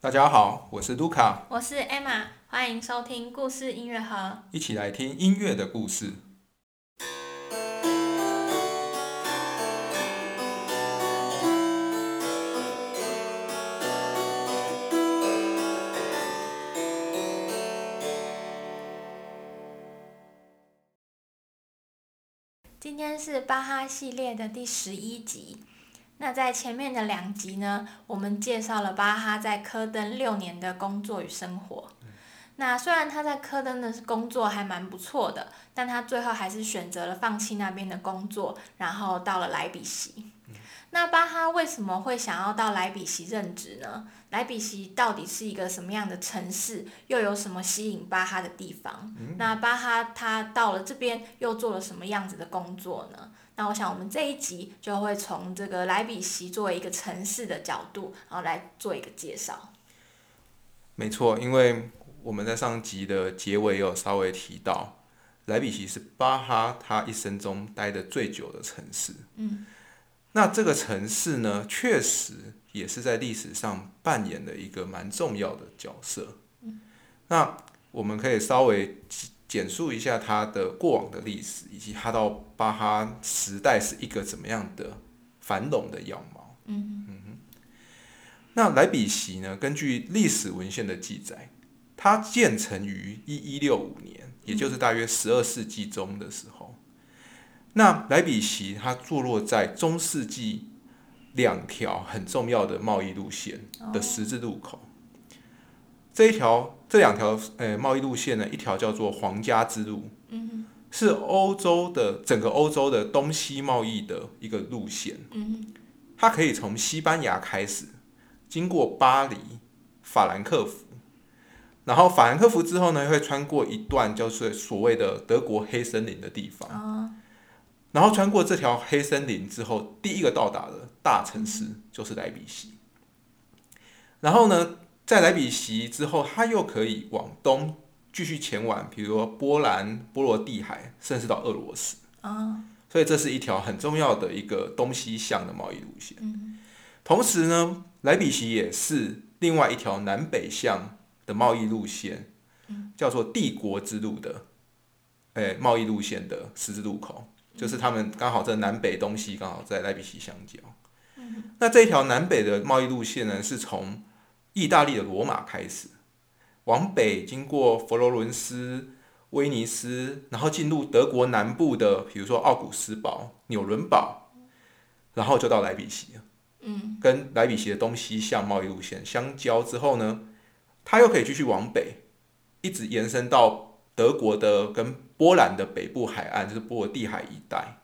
大家好，我是卢卡，我是 Emma，欢迎收听故事音乐盒。一起来听音乐的故事。今天是巴哈系列的第十一集。那在前面的两集呢，我们介绍了巴哈在科登六年的工作与生活。那虽然他在科登的工作还蛮不错的，但他最后还是选择了放弃那边的工作，然后到了莱比锡。那巴哈为什么会想要到莱比锡任职呢？莱比锡到底是一个什么样的城市？又有什么吸引巴哈的地方？那巴哈他到了这边又做了什么样子的工作呢？那我想我们这一集就会从这个莱比锡作为一个城市的角度，然后来做一个介绍。没错，因为我们在上集的结尾有稍微提到，莱比锡是巴哈他一生中待的最久的城市。嗯。那这个城市呢，确实也是在历史上扮演了一个蛮重要的角色。嗯那我们可以稍微简述一下它的过往的历史，以及它到巴哈时代是一个怎么样的繁荣的样貌。嗯哼。那莱比锡呢？根据历史文献的记载，它建成于一一六五年，也就是大约十二世纪中的时候。那莱比锡它坐落在中世纪两条很重要的贸易路线的十字路口。这一条这两条呃贸易路线呢，一条叫做皇家之路，是欧洲的整个欧洲的东西贸易的一个路线。嗯它可以从西班牙开始，经过巴黎、法兰克福，然后法兰克福之后呢，会穿过一段就是所谓的德国黑森林的地方。然后穿过这条黑森林之后，第一个到达的大城市就是莱比锡。然后呢，在莱比锡之后，它又可以往东继续前往，比如说波兰、波罗的海，甚至到俄罗斯。啊，所以这是一条很重要的一个东西向的贸易路线。同时呢，莱比锡也是另外一条南北向的贸易路线，叫做帝国之路的，诶，贸易路线的十字路口。就是他们刚好在南北东西刚好在莱比锡相交。那这一条南北的贸易路线呢，是从意大利的罗马开始，往北经过佛罗伦斯、威尼斯，然后进入德国南部的，比如说奥古斯堡、纽伦堡，然后就到莱比锡了。嗯，跟莱比锡的东西向贸易路线相交之后呢，它又可以继续往北，一直延伸到德国的跟波兰的北部海岸就是波罗的海一带，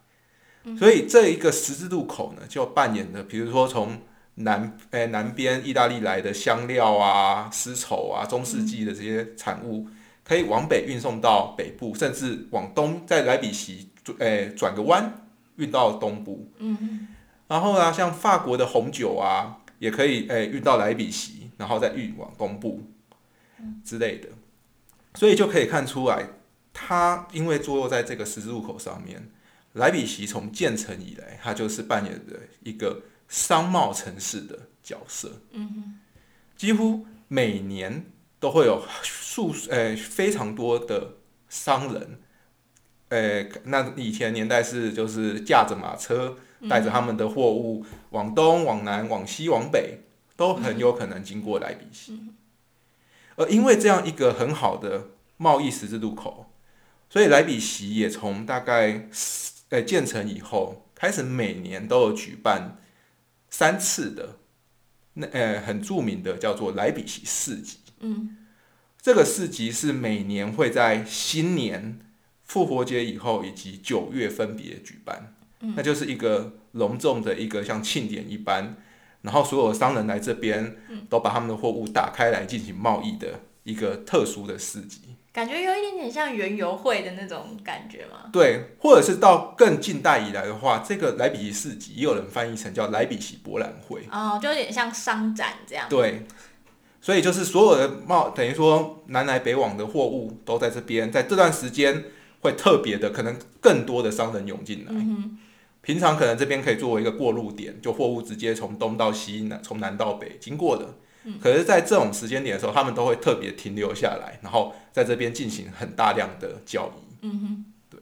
所以这一个十字路口呢，就扮演的，比如说从南诶南边意大利来的香料啊、丝绸啊、中世纪的这些产物，可以往北运送到北部，甚至往东，在莱比锡诶转个弯运到东部。嗯，然后呢，像法国的红酒啊，也可以诶运到莱比锡，然后再运往东部之类的，所以就可以看出来。它因为坐落在这个十字路口上面，莱比锡从建成以来，它就是扮演的一个商贸城市的角色。嗯几乎每年都会有数呃非常多的商人，呃，那以前年代是就是驾着马车，带着他们的货物往东、往南、往西、往北，都很有可能经过莱比锡。而因为这样一个很好的贸易十字路口。所以莱比锡也从大概呃建成以后，开始每年都有举办三次的那呃很著名的叫做莱比锡市集。嗯，这个市集是每年会在新年、复活节以后以及九月分别举办。嗯那就是一个隆重的一个像庆典一般，然后所有商人来这边，都把他们的货物打开来进行贸易的一个特殊的市集。感觉有一点点像园游会的那种感觉吗？对，或者是到更近代以来的话，这个莱比锡市集也有人翻译成叫莱比锡博览会。哦，就有点像商展这样。对，所以就是所有的贸，等于说南来北往的货物都在这边，在这段时间会特别的，可能更多的商人涌进来。嗯平常可能这边可以作为一个过路点，就货物直接从东到西、南从南到北经过的。可是，在这种时间点的时候，他们都会特别停留下来，然后在这边进行很大量的交易。嗯哼，对。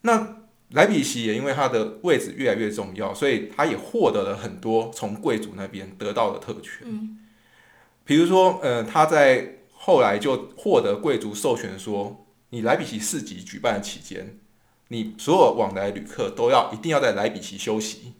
那莱比锡也因为它的位置越来越重要，所以他也获得了很多从贵族那边得到的特权。嗯，比如说，呃，他在后来就获得贵族授权，说你莱比锡市集举办的期间，你所有往来旅客都要一定要在莱比锡休息，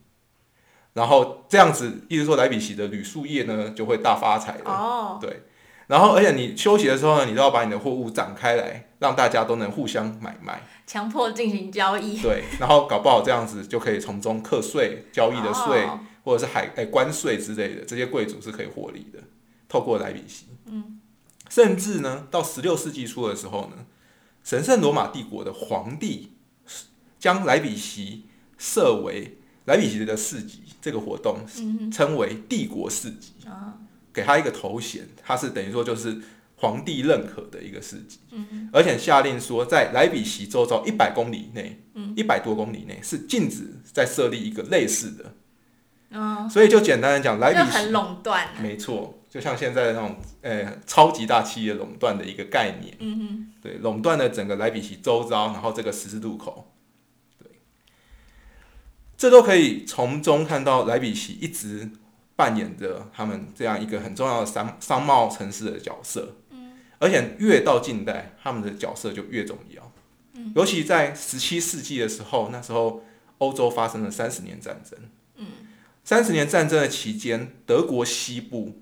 然后这样子，意思说莱比锡的旅宿业呢就会大发财了。哦，对，然后而且你休息的时候呢，你都要把你的货物展开来，让大家都能互相买卖。强迫进行交易。对，然后搞不好这样子就可以从中课税、交易的税，哦或者是海哎关税之类的，这些贵族是可以获利的，透过莱比锡。嗯，甚至呢，到十六世纪初的时候呢，神圣罗马帝国的皇帝将莱比锡设为莱比锡的市集这个活动，嗯称为帝国市集，哼，啊，给他一个头衔，他是等于说就是皇帝认可的一个市集。嗯，而且下令说，在莱比锡周遭一百公里内，嗯一百多公里内是禁止再设立一个类似的。嗯，所以就简单的讲，莱比锡很锡垄断啊。没错，就像现在的那种呃超级大企业垄断的一个概念，嗯哼，对，垄断了整个莱比锡周遭，然后这个十字路口，对，这都可以从中看到莱比锡一直扮演着他们这样一个很重要的商商贸城市的角色。嗯，而且越到近代，他们的角色就越重要。嗯，尤其在十七世纪的时候，那时候欧洲发生了三十年战争。三十年战争的期间，德国西部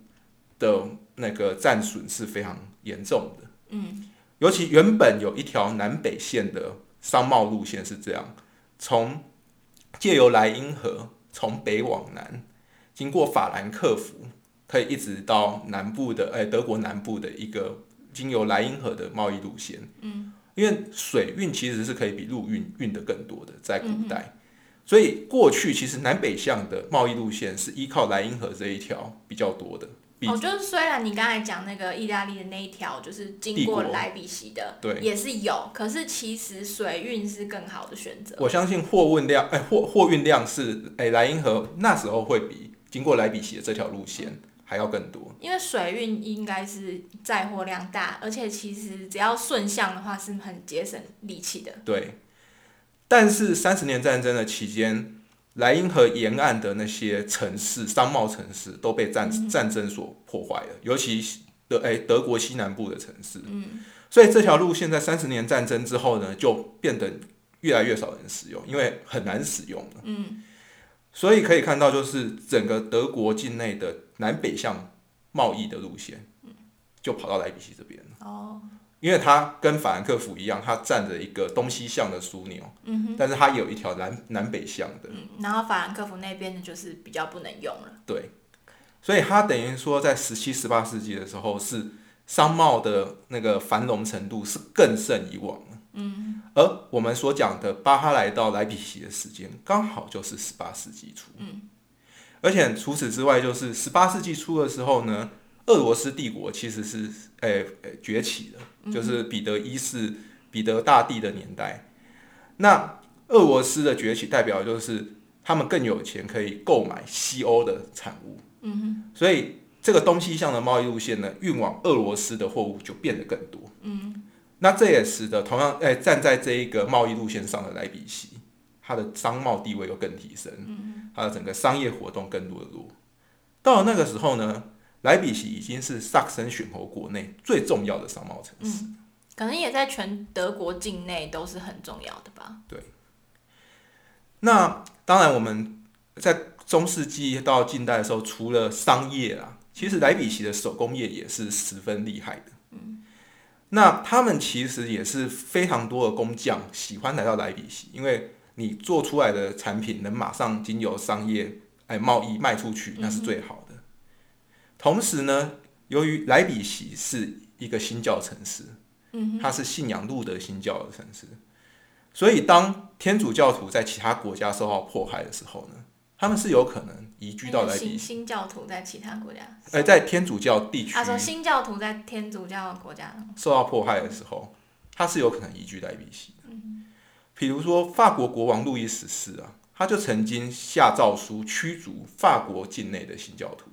的那个战损是非常严重的。嗯，尤其原本有一条南北线的商贸路线是这样，从借由莱茵河从北往南，经过法兰克福，可以一直到南部的哎德国南部的一个经由莱茵河的贸易路线。嗯，因为水运其实是可以比陆运运的更多的，在古代。所以过去其实南北向的贸易路线是依靠莱茵河这一条比较多的。比哦，就是虽然你刚才讲那个意大利的那一条，就是经过莱比锡的，对也是有，可是其实水运是更好的选择。我相信货运量，哎，货货运量是，哎，莱茵河那时候会比经过莱比锡的这条路线还要更多。因为水运应该是载货量大，而且其实只要顺向的话是很节省力气的。对，但是三十年战争的期间，莱茵河沿岸的那些城市、商贸城市都被战、战争所破坏了，尤其德哎德国西南部的城市。嗯，所以这条路线在三十年战争之后呢，就变得越来越少人使用，因为很难使用了。嗯，所以可以看到，就是整个德国境内的南北向贸易的路线，就跑到莱比锡这边了。哦，因为它跟法兰克福一样，它站着一个东西向的枢纽，嗯哼，但是它有一条南南北向的，嗯，然后法兰克福那边的就是比较不能用了。对，所以它等于说在十七、十八世纪的时候，是商贸的那个繁荣程度是更胜以往的。嗯而我们所讲的巴哈来到莱比锡的时间，刚好就是十八世纪初。嗯，而且除此之外，就是十八世纪初的时候呢，俄罗斯帝国其实是诶、诶崛起的，就是彼得一世、彼得大帝的年代。那俄罗斯的崛起代表就是他们更有钱，可以购买西欧的产物，嗯哼，所以这个东西向的贸易路线呢，运往俄罗斯的货物就变得更多。嗯那这也使得同样诶、站在这一个贸易路线上的莱比锡，它的商贸地位又更提升，嗯它的整个商业活动更多的多。到了那个时候呢，莱比锡已经是萨克森选侯国内最重要的商贸城市。嗯，可能也在全德国境内都是很重要的吧。对那当然，我们在中世纪到近代的时候，除了商业啦，其实莱比锡的手工业也是十分厉害的。嗯，那他们其实也是非常多的工匠喜欢来到莱比锡，因为你做出来的产品能马上经由商业哎贸易卖出去，那是最好的。同时呢，由于莱比锡是一个新教城市，嗯它是信仰路德新教的城市，所以当天主教徒在其他国家受到迫害的时候呢，他们是有可能移居到莱比锡，新教徒在其他国家，呃，在天主教地区他说新教徒在天主教的国家，受到迫害的时候，他是有可能移居莱比锡的。比如说法国国王路易十四啊，他就曾经下诏书驱逐法国境内的新教徒，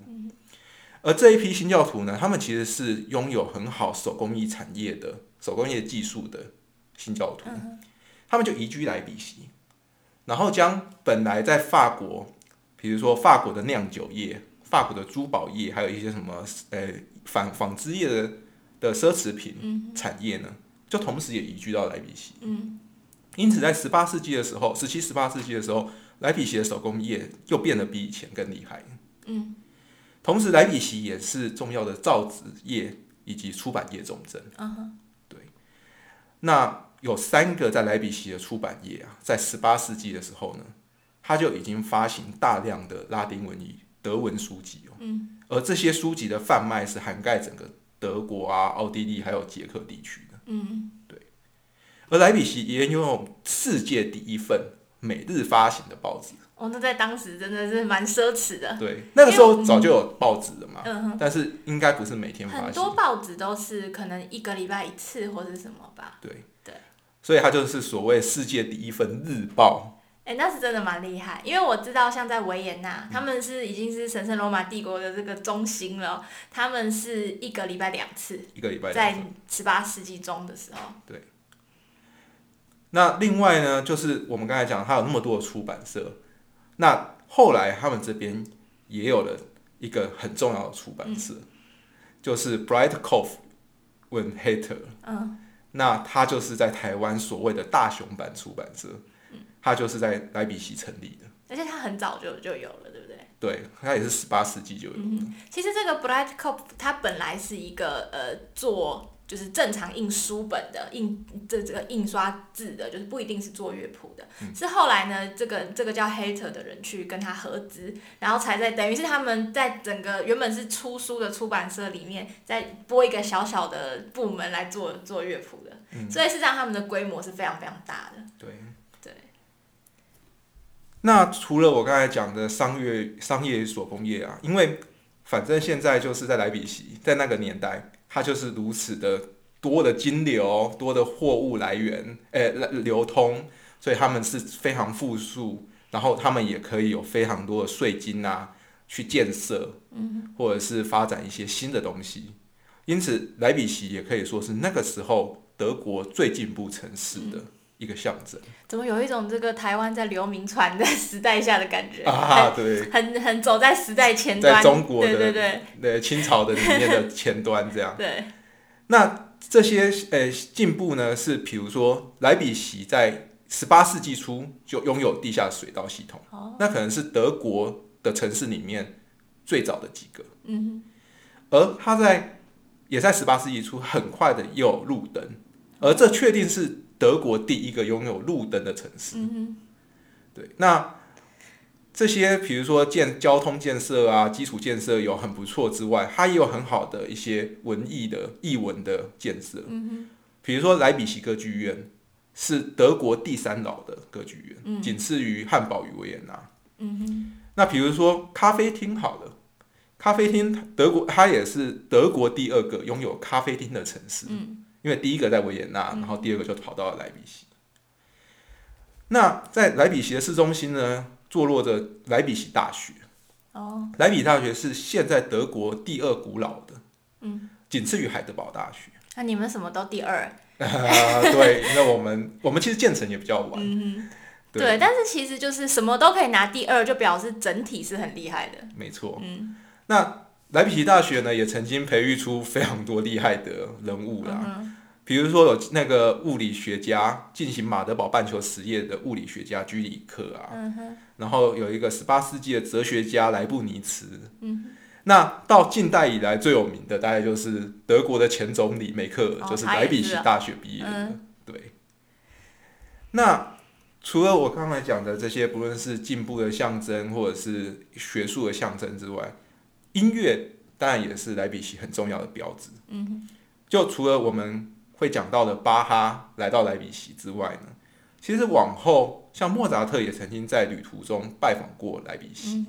而这一批新教徒呢，他们其实是拥有很好手工艺产业的手工业技术的新教徒，他们就移居来比锡，然后将本来在法国，比如说法国的酿酒业、法国的珠宝业，还有一些什么呃纺纺织业的的奢侈品产业呢，就同时也移居到莱比锡。因此，在十八世纪的时候，十七、十八世纪的时候，莱比锡的手工业又变得比以前更厉害。嗯。同时，莱比锡也是重要的造纸业以及出版业重镇。嗯对。那有三个在莱比锡的出版业啊，在十八世纪的时候呢，他就已经发行大量的拉丁文语德文书籍哦。嗯。而这些书籍的贩卖是涵盖整个德国啊、奥地利还有捷克地区的。嗯。对。而莱比锡也拥有世界第一份每日发行的报纸。哦，那在当时真的是蛮奢侈的。对，那个时候早就有报纸了嘛。嗯哼。但是应该不是每天发。很多报纸都是可能一个礼拜一次或者什么吧。对。对。所以它就是所谓世界第一份日报。哎，那是真的蛮厉害，因为我知道像在维也纳，他们是已经是神圣罗马帝国的这个中心了，他们是一个礼拜两次。一个礼拜。在十八世纪中的时候。对。那另外呢，就是我们刚才讲，它有那么多的出版社。那后来他们这边也有了一个很重要的出版社，就是 Breitkopf und Harter。嗯。那它就是在台湾所谓的大雄版出版社，它就是在莱比锡成立的。而且它很早就就有了，对不对？对，它也是十八世纪就有。其实这个 Breitkopf 它本来是一个呃做。就是正常印书本的印这这个印刷字的，就是不一定是做乐谱的，是后来呢，这个这个叫 Hater 的人去跟他合资，然后才在等于是他们在整个原本是出书的出版社里面，再拨一个小小的部门来做做乐谱的，所以是让他们的规模是非常非常大的。对对。那除了我刚才讲的商业商业手工业啊，因为反正现在就是在莱比锡，在那个年代。它就是如此的多的金流，多的货物来源，诶，流通，所以他们是非常富庶，然后他们也可以有非常多的税金啊，去建设，嗯，或者是发展一些新的东西。因此，莱比锡也可以说是那个时候德国最进步城市的一个象征。怎么有一种这个台湾在流民船的时代下的感觉啊？对，很很走在时代前端，在中国的对对对，清朝的里面的前端这样。对，那这些呃进步呢，是比如说莱比锡在十八世纪初就拥有地下水道系统，那可能是德国的城市里面最早的几个。嗯，而它在也在十八世纪初很快的又有路灯，而这确定是。德国第一个拥有路灯的城市，对，那这些比如说建交通建设啊，基础建设有很不错之外，它也有很好的一些文艺的艺文的建设。嗯比如说莱比锡歌剧院是德国第三老的歌剧院，仅次于汉堡与维也纳。嗯那比如说咖啡厅，好了，咖啡厅德国它也是德国第二个拥有咖啡厅的城市。嗯。因为第一个在维也纳，然后第二个就跑到了莱比锡。那在莱比锡的市中心呢，坐落着莱比锡大学。哦，莱比大学是现在德国第二古老的，嗯，仅次于海德堡大学。那你们什么都第二？对，因为我们我们其实建成也比较晚。嗯，对，但是其实就是什么都可以拿第二，就表示整体是很厉害的。没错。嗯，那。莱比锡大学呢，也曾经培育出非常多厉害的人物啦，比如说有那个物理学家进行马德堡半球实验的物理学家居里克啊，然后有一个十八世纪的哲学家莱布尼茨，那到近代以来最有名的大概就是德国的前总理梅克尔，就是莱比锡大学毕业的。对，那除了我刚才讲的这些，不论是进步的象征或者是学术的象征之外，音乐当然也是莱比锡很重要的标志。嗯，就除了我们会讲到的巴哈来到莱比锡之外呢，其实往后像莫扎特也曾经在旅途中拜访过莱比锡。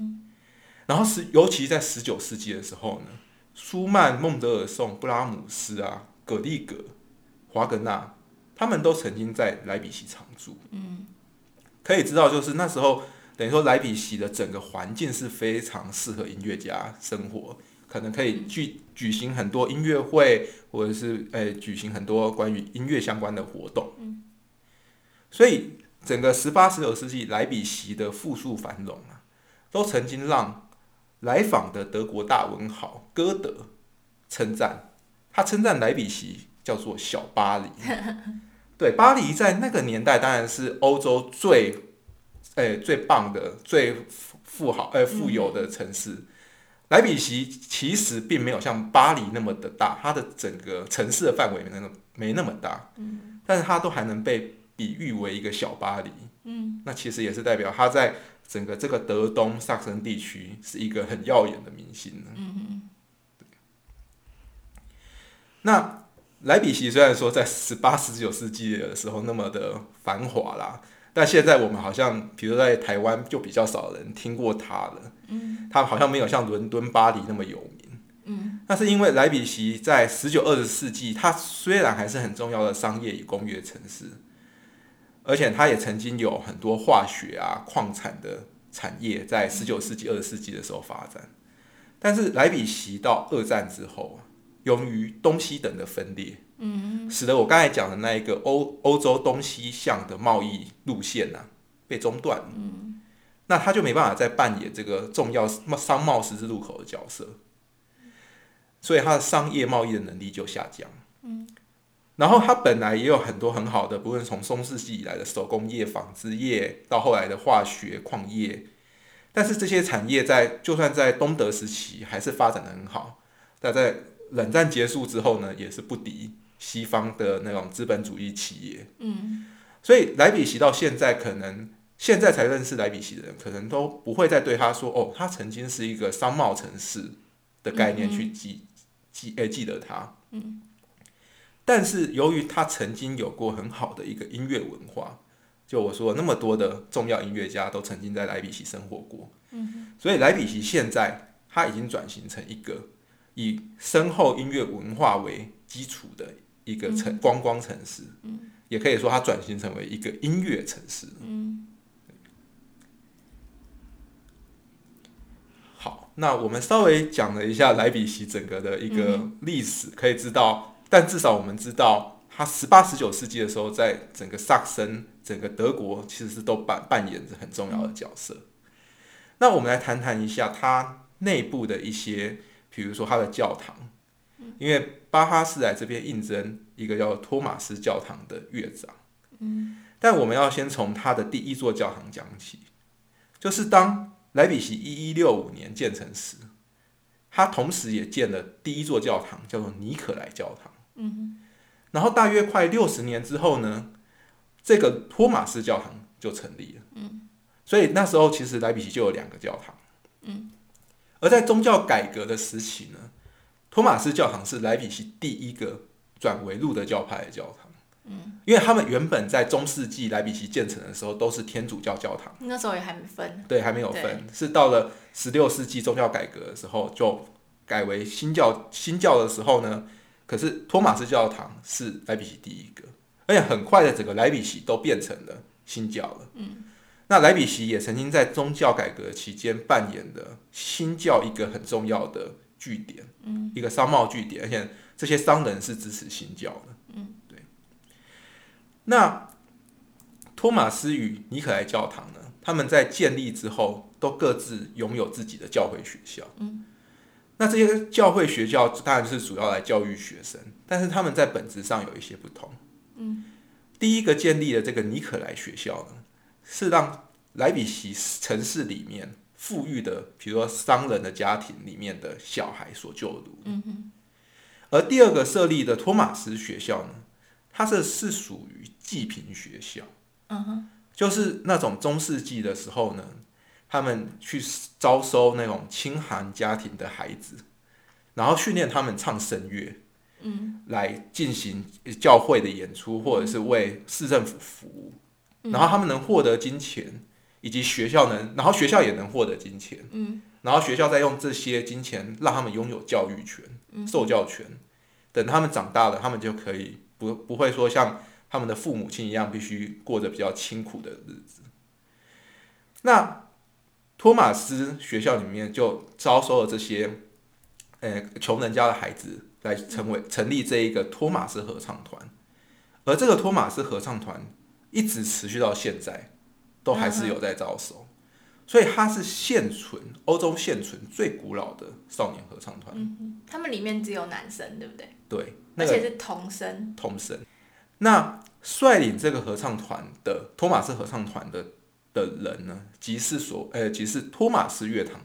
然后是尤其在十九世纪的时候呢，舒曼、孟德尔颂、布拉姆斯啊、葛利格、华格纳，他们都曾经在莱比锡常住。嗯，可以知道就是那时候。等于说，莱比锡的整个环境是非常适合音乐家生活，可能可以举举行很多音乐会，或者是诶、举行很多关于音乐相关的活动。嗯，所以整个十八、十九世纪莱比锡的富庶繁荣啊，都曾经让来访的德国大文豪歌德称赞，他称赞莱比锡叫做小巴黎。对，巴黎在那个年代当然是欧洲最诶、最棒的、最富富豪呃富有的城市。莱比锡其实并没有像巴黎那么的大，它的整个城市的范围没那么没那么大，嗯，但是它都还能被比喻为一个小巴黎，嗯，那其实也是代表它在整个这个德东萨克森地区是一个很耀眼的明星呢。嗯那莱比锡虽然说在十八、十九世纪的时候那么的繁华啦，但现在我们好像，比如在台湾就比较少人听过它了。嗯，它好像没有像伦敦、巴黎那么有名。嗯，那是因为莱比锡在十九、二十世纪，它虽然还是很重要的商业与工业城市，而且它也曾经有很多化学啊、矿产的产业在十九世纪、二十世纪的时候发展。但是莱比锡到二战之后，由于东西等的分裂，嗯使得我刚才讲的那一个欧欧洲东西向的贸易路线呐、被中断。嗯，那他就没办法再扮演这个重要商贸十字路口的角色，所以他的商业贸易的能力就下降。嗯，然后他本来也有很多很好的，不论从中世纪以来的手工业、纺织业，到后来的化学、矿业，但是这些产业在就算在东德时期还是发展的很好，但在冷战结束之后呢，也是不敌西方的那种资本主义企业。嗯所以莱比锡到现在可能现在才认识莱比锡的人，可能都不会再对他说哦，他曾经是一个商贸城市的概念去记、记诶、记得他。嗯。但是由于他曾经有过很好的一个音乐文化，就我说那么多的重要音乐家都曾经在莱比锡生活过，嗯所以莱比锡现在他已经转型成一个以深厚音乐文化为基础的一个城观光城市。嗯也可以说它转型成为一个音乐城市。嗯好，那我们稍微讲了一下莱比锡整个的一个嗯历史，可以知道，但至少我们知道，它十八、十九世纪的时候，在整个萨克森、整个德国，其实是都扮扮演着很重要的角色。那我们来谈谈一下它内部的一些，比如说它的教堂，因为巴哈是来这边应征一个叫托马斯教堂的乐长。嗯但我们要先从他的第一座教堂讲起，就是当莱比锡一一六五年建成时，他同时也建了第一座教堂，叫做尼可莱教堂。嗯然后大约快六十年之后呢，这个托马斯教堂就成立了。嗯所以那时候其实莱比锡就有两个教堂。嗯而在宗教改革的时期呢，托马斯教堂是莱比锡第一个转为路德教派的教堂。嗯，因为他们原本在中世纪莱比锡建成的时候都是天主教教堂。那时候也还没分。对，还没有分，是到了十六世纪宗教改革的时候，就改为新教新教的时候呢，可是托马斯教堂是莱比锡第一个，而且很快的整个莱比锡都变成了新教了。嗯，那莱比锡也曾经在宗教改革期间扮演的新教一个很重要的据点，嗯，一个商贸据点，而且这些商人是支持新教的。嗯，对。那托马斯与尼可莱教堂呢？他们在建立之后，都各自拥有自己的教会学校。嗯，那这些教会学校当然就是主要来教育学生，但是他们在本质上有一些不同。嗯，第一个建立的这个尼可莱学校呢，是让莱比锡城市里面富裕的，比如说商人的家庭里面的小孩所就读。嗯哼而第二个设立的托马斯学校呢，它这是属于济贫学校。嗯哼就是那种中世纪的时候呢，他们去招收那种清寒家庭的孩子，然后训练他们唱声乐，嗯来进行教会的演出，或者是为市政府服务，嗯然后他们能获得金钱，以及学校能，然后学校也能获得金钱，嗯。然后学校再用这些金钱让他们拥有教育权、嗯。受教权，等他们长大了，他们就可以不不会说像他们的父母亲一样，必须过着比较清苦的日子。那托马斯学校里面就招收了这些，呃穷人家的孩子来成为成立这一个托马斯合唱团，而这个托马斯合唱团一直持续到现在，都还是有在招收，所以它是现存欧洲现存最古老的少年合唱团。嗯他们里面只有男生，对不对？对，那个而且是童声。童声。那率领这个合唱团的托马斯合唱团的的人呢，即是所呃，即是托马斯乐堂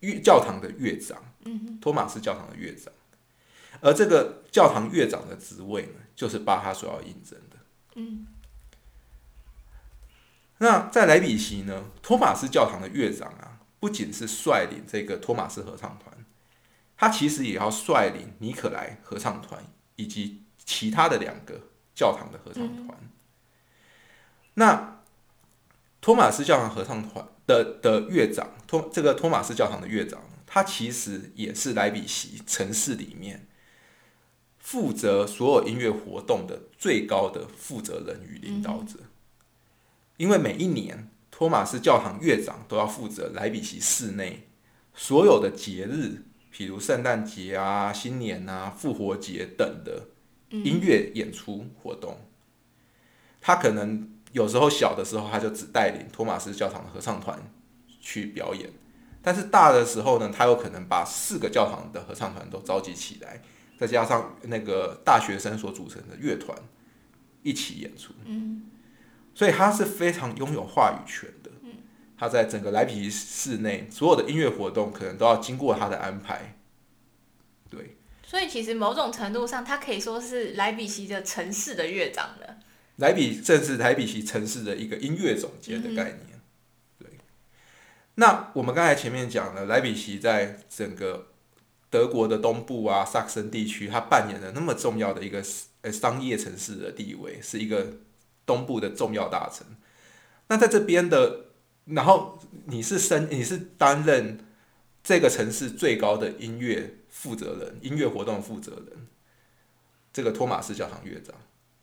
乐教堂的乐长，嗯，托马斯教堂的乐长。而这个教堂乐长的职位呢，就是巴哈所要应征的。嗯，那在莱比锡呢，托马斯教堂的乐长啊，不仅是率领这个托马斯合唱团，他其实也要率领尼可莱合唱团以及其他的两个教堂的合唱团。那托马斯教堂合唱团的的乐长，托这个托马斯教堂的乐长，他其实也是莱比锡城市里面负责所有音乐活动的最高的负责人与领导者。因为每一年托马斯教堂乐长都要负责莱比锡市内所有的节日，譬如圣诞节啊、新年啊、复活节等的音乐演出活动。他可能有时候小的时候，他就只带领托马斯教堂的合唱团去表演；但是大的时候呢，他有可能把四个教堂的合唱团都召集起来，再加上那个大学生所组成的乐团一起演出。嗯所以他是非常拥有话语权的。他在整个莱比锡市内所有的音乐活动，可能都要经过他的安排。对，所以其实某种程度上，他可以说是莱比锡的城市的乐长了。莱比正是莱比锡城市的一个音乐总监的概念。对，那我们刚才前面讲了，莱比锡在整个德国的东部啊，萨克森地区，它扮演了那么重要的一个呃商业城市的地位，是一个东部的重要大城。那在这边的，然后你是身你是担任这个城市最高的音乐负责人、音乐活动负责人，这个托马斯教堂乐长。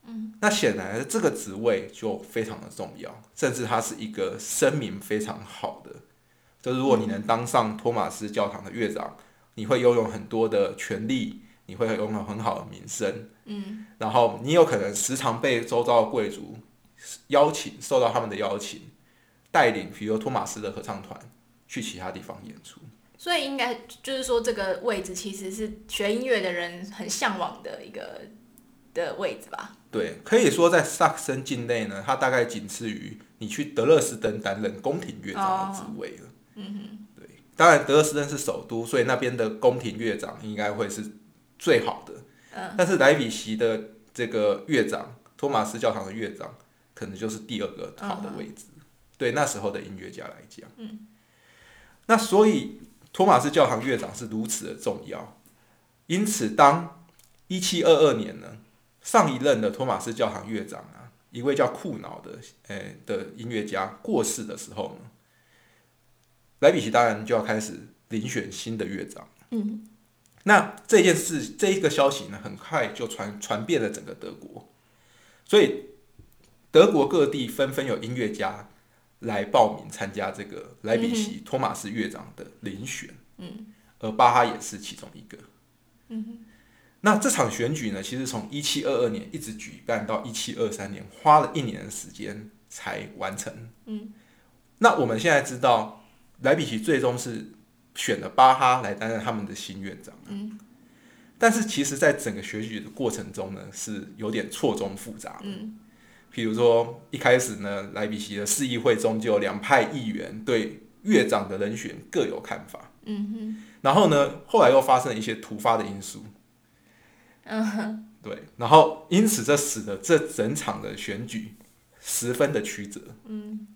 嗯，那显然这个职位就非常的重要，甚至它是一个声名非常好的。就如果你能当上托马斯教堂的乐长，你会拥有很多的权利，你会拥有很好的名声。嗯，然后你有可能时常被周遭的贵族邀请，受到他们的邀请，带领比如托马斯的合唱团去其他地方演出。所以应该就是说，这个位置其实是学音乐的人很向往的一个的位置吧？对，可以说在萨克森境内呢，它大概仅次于你去德勒斯登担任宫廷乐长的职位了。嗯哼，对，当然德勒斯登是首都，所以那边的宫廷乐长应该会是最好的。嗯，但是莱比锡的这个乐长，托马斯教堂的乐长，可能就是第二个好的位置。对那时候的音乐家来讲，嗯，那所以托马斯教堂乐长是如此的重要。因此，当一七二二年呢，上一任的托马斯教堂乐长啊，一位叫库瑙的诶、的音乐家过世的时候呢，莱比锡当然就要开始遴选新的乐长。嗯，那这件事，这一个消息呢，很快就传传遍了整个德国，所以德国各地纷纷有音乐家来报名参加这个莱比锡托马斯乐长的遴选。嗯，而巴哈也是其中一个。嗯那这场选举呢，其实从一七二二年一直举办到一七二三年，花了一年的时间才完成。嗯，那我们现在知道，莱比锡最终是选了巴哈来担任他们的新院长。嗯，但是其实，在整个选举的过程中呢，是有点错综复杂的。嗯，譬如说，一开始呢，莱比锡的市议会中就有两派议员对院长的人选各有看法。嗯哼，然后呢，后来又发生了一些突发的因素。嗯哼，对，然后因此这使得这整场的选举十分的曲折。嗯，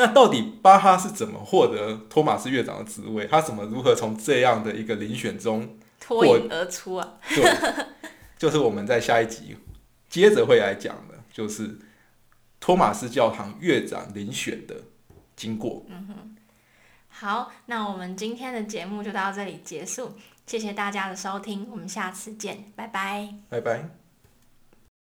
那到底巴哈是怎么获得托马斯乐长的职位？他怎么如何从这样的一个遴选中，脱颖而出啊！对，就是我们在下一集接着会来讲的，就是托马斯教堂乐长遴选的经过。嗯哼好，那我们今天的节目就到这里结束，谢谢大家的收听，我们下次见，拜拜。拜拜。